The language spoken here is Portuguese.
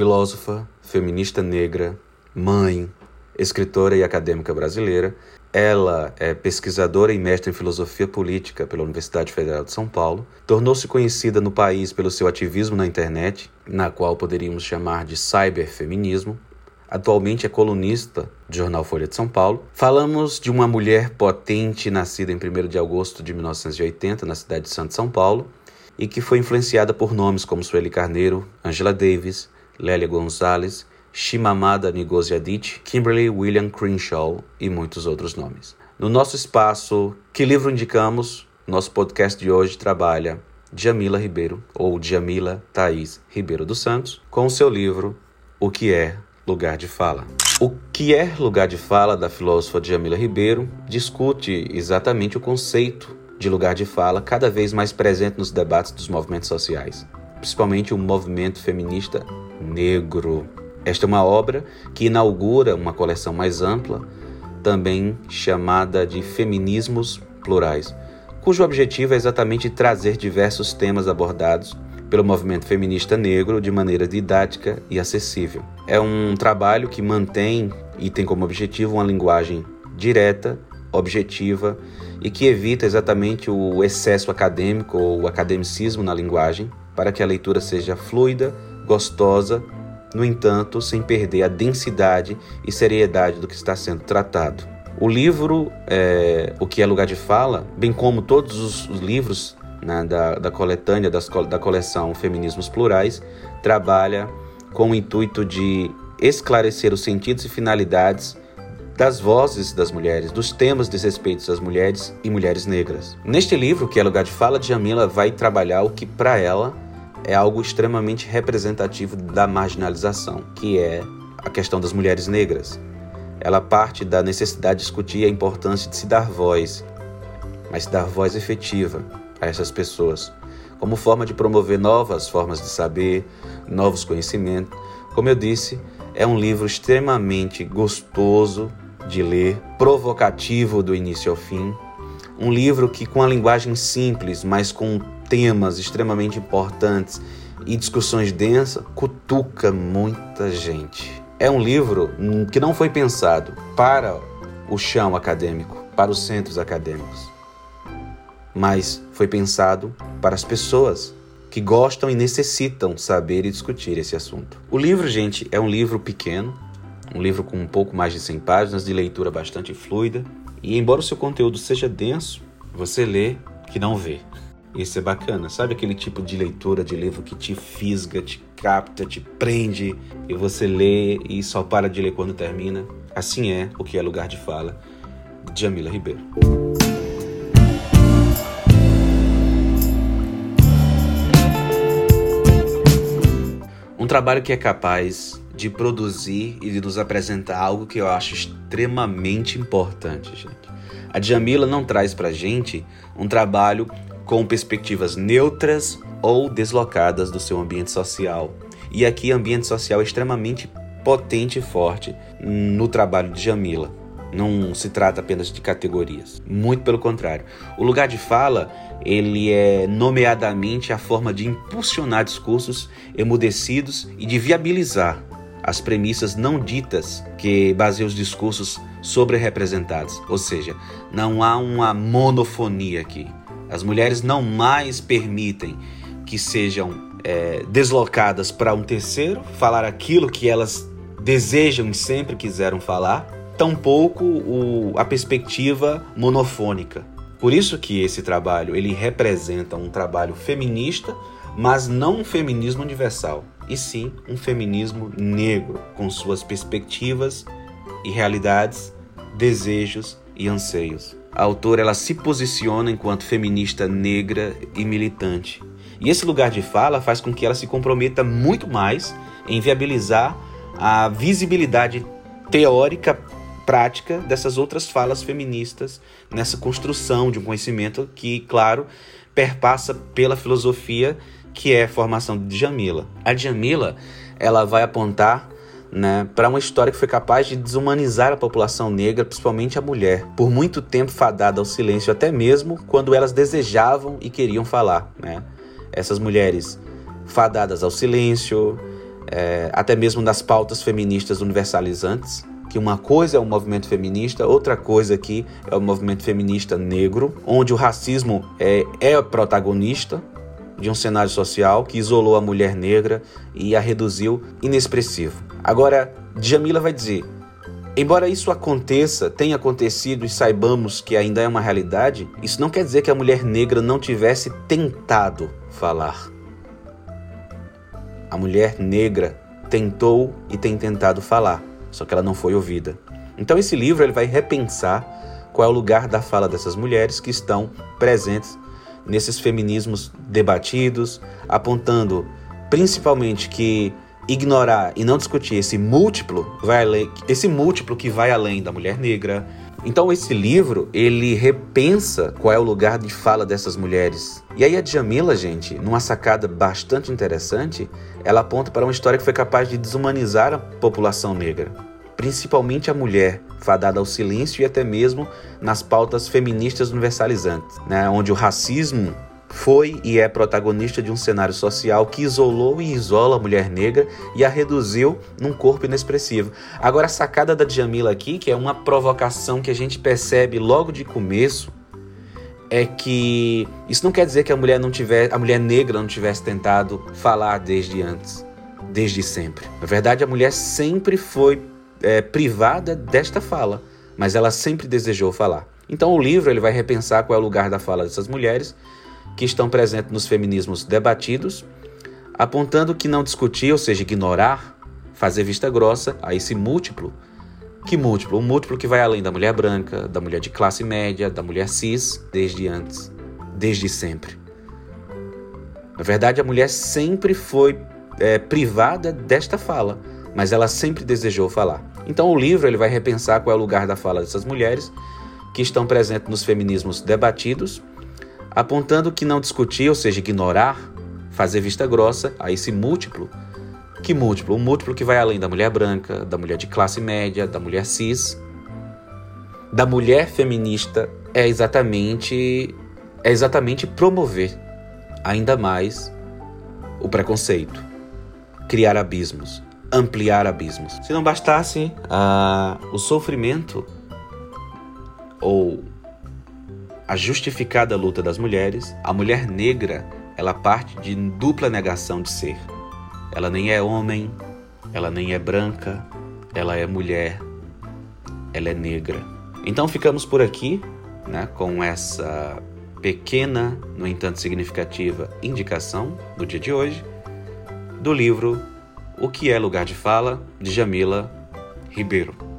filósofa, feminista negra, mãe, escritora e acadêmica brasileira. Ela é pesquisadora e mestre em filosofia política pela Universidade Federal de São Paulo. Tornou-se conhecida no país pelo seu ativismo na internet, na qual poderíamos chamar de cyberfeminismo. Atualmente é colunista do jornal Folha de São Paulo. Falamos de uma mulher potente nascida em 1 de agosto de 1980 na cidade de Santo São Paulo e que foi influenciada por nomes como Sueli Carneiro, Angela Davis, Lélia Gonzalez Shimamada Ngozi Adichie, Kimberly William Crenshaw e muitos outros nomes. No nosso espaço Que Livro Indicamos, nosso podcast de hoje trabalha Jamila Ribeiro, ou Jamila Thaís Ribeiro dos Santos, com o seu livro O que é Lugar de Fala. O que é lugar de fala da filósofa Jamila Ribeiro discute exatamente o conceito de lugar de fala cada vez mais presente nos debates dos movimentos sociais, principalmente o movimento feminista negro. Esta é uma obra que inaugura uma coleção mais ampla, também chamada de Feminismos Plurais, cujo objetivo é exatamente trazer diversos temas abordados pelo movimento feminista negro de maneira didática e acessível. É um trabalho que mantém e tem como objetivo uma linguagem direta, objetiva e que evita exatamente o excesso acadêmico ou o academicismo na linguagem, para que a leitura seja fluida, gostosa no entanto, sem perder a densidade e seriedade do que está sendo tratado. O livro, é, O que é Lugar de Fala, bem como todos os, os livros né, da, da coletânea das, da coleção Feminismos Plurais, trabalha com o intuito de esclarecer os sentidos e finalidades das vozes das mulheres, dos temas desrespeitos às mulheres e mulheres negras. Neste livro, que é Lugar de Fala, Jamila vai trabalhar o que para ela é algo extremamente representativo da marginalização, que é a questão das mulheres negras. Ela parte da necessidade de discutir a importância de se dar voz, mas dar voz efetiva a essas pessoas, como forma de promover novas formas de saber, novos conhecimentos. Como eu disse, é um livro extremamente gostoso de ler, provocativo do início ao fim, um livro que, com a linguagem simples, mas com temas extremamente importantes e discussões densas, cutuca muita gente. É um livro que não foi pensado para o chão acadêmico, para os centros acadêmicos, mas foi pensado para as pessoas que gostam e necessitam saber e discutir esse assunto. O livro, gente, é um livro pequeno, um livro com um pouco mais de 100 páginas, de leitura bastante fluida, e embora o seu conteúdo seja denso, você lê que não vê. Isso é bacana. Sabe aquele tipo de leitura de livro que te fisga, te capta, te prende e você lê e só para de ler quando termina? Assim é o que é Lugar de Fala, de Jamila Ribeiro. Um trabalho que é capaz de produzir e de nos apresentar algo que eu acho extremamente importante, gente. A Jamila não traz pra gente um trabalho com perspectivas neutras ou deslocadas do seu ambiente social. E aqui, ambiente social é extremamente potente e forte no trabalho de Jamila. Não se trata apenas de categorias, muito pelo contrário. O lugar de fala, ele é nomeadamente a forma de impulsionar discursos emudecidos e de viabilizar as premissas não ditas que baseiam os discursos sobre representados. Ou seja, não há uma monofonia aqui. As mulheres não mais permitem que sejam é, deslocadas para um terceiro falar aquilo que elas desejam e sempre quiseram falar, tampouco o, a perspectiva monofônica. Por isso que esse trabalho ele representa um trabalho feminista, mas não um feminismo universal, e sim um feminismo negro, com suas perspectivas e realidades, desejos e anseios a autora ela se posiciona enquanto feminista negra e militante. E esse lugar de fala faz com que ela se comprometa muito mais em viabilizar a visibilidade teórica prática dessas outras falas feministas nessa construção de um conhecimento que, claro, perpassa pela filosofia que é a formação de Jamila. A Jamila, ela vai apontar né, para uma história que foi capaz de desumanizar a população negra, principalmente a mulher, por muito tempo fadada ao silêncio, até mesmo quando elas desejavam e queriam falar. Né? Essas mulheres fadadas ao silêncio, é, até mesmo nas pautas feministas universalizantes, que uma coisa é o movimento feminista, outra coisa aqui é o movimento feminista negro, onde o racismo é, é protagonista de um cenário social que isolou a mulher negra e a reduziu inexpressivo. Agora, Djamila vai dizer: Embora isso aconteça, tenha acontecido e saibamos que ainda é uma realidade, isso não quer dizer que a mulher negra não tivesse tentado falar. A mulher negra tentou e tem tentado falar, só que ela não foi ouvida. Então esse livro ele vai repensar qual é o lugar da fala dessas mulheres que estão presentes nesses feminismos debatidos, apontando principalmente que ignorar e não discutir esse múltiplo, vai além, esse múltiplo que vai além da mulher negra. Então esse livro, ele repensa qual é o lugar de fala dessas mulheres. E aí a Djamila, gente, numa sacada bastante interessante, ela aponta para uma história que foi capaz de desumanizar a população negra, principalmente a mulher, fadada ao silêncio e até mesmo nas pautas feministas universalizantes, né, onde o racismo foi e é protagonista de um cenário social que isolou e isola a mulher negra e a reduziu num corpo inexpressivo. Agora, a sacada da Djamila aqui, que é uma provocação que a gente percebe logo de começo, é que isso não quer dizer que a mulher não tiver, a mulher negra não tivesse tentado falar desde antes, desde sempre. Na verdade, a mulher sempre foi é, privada desta fala, mas ela sempre desejou falar. Então, o livro ele vai repensar qual é o lugar da fala dessas mulheres que estão presentes nos feminismos debatidos, apontando que não discutir, ou seja, ignorar, fazer vista grossa a esse múltiplo. Que múltiplo? Um múltiplo que vai além da mulher branca, da mulher de classe média, da mulher cis, desde antes, desde sempre. Na verdade, a mulher sempre foi é, privada desta fala, mas ela sempre desejou falar. Então, o livro ele vai repensar qual é o lugar da fala dessas mulheres que estão presentes nos feminismos debatidos, apontando que não discutir, ou seja, ignorar, fazer vista grossa a esse múltiplo. Que múltiplo? Um múltiplo que vai além da mulher branca, da mulher de classe média, da mulher cis, da mulher feminista é exatamente é exatamente promover ainda mais o preconceito, criar abismos, ampliar abismos. Se não bastasse uh, o sofrimento ou a justificada luta das mulheres, a mulher negra, ela parte de dupla negação de ser. Ela nem é homem, ela nem é branca, ela é mulher, ela é negra. Então ficamos por aqui, né, com essa pequena, no entanto significativa, indicação do dia de hoje do livro O que é lugar de fala de Jamila Ribeiro.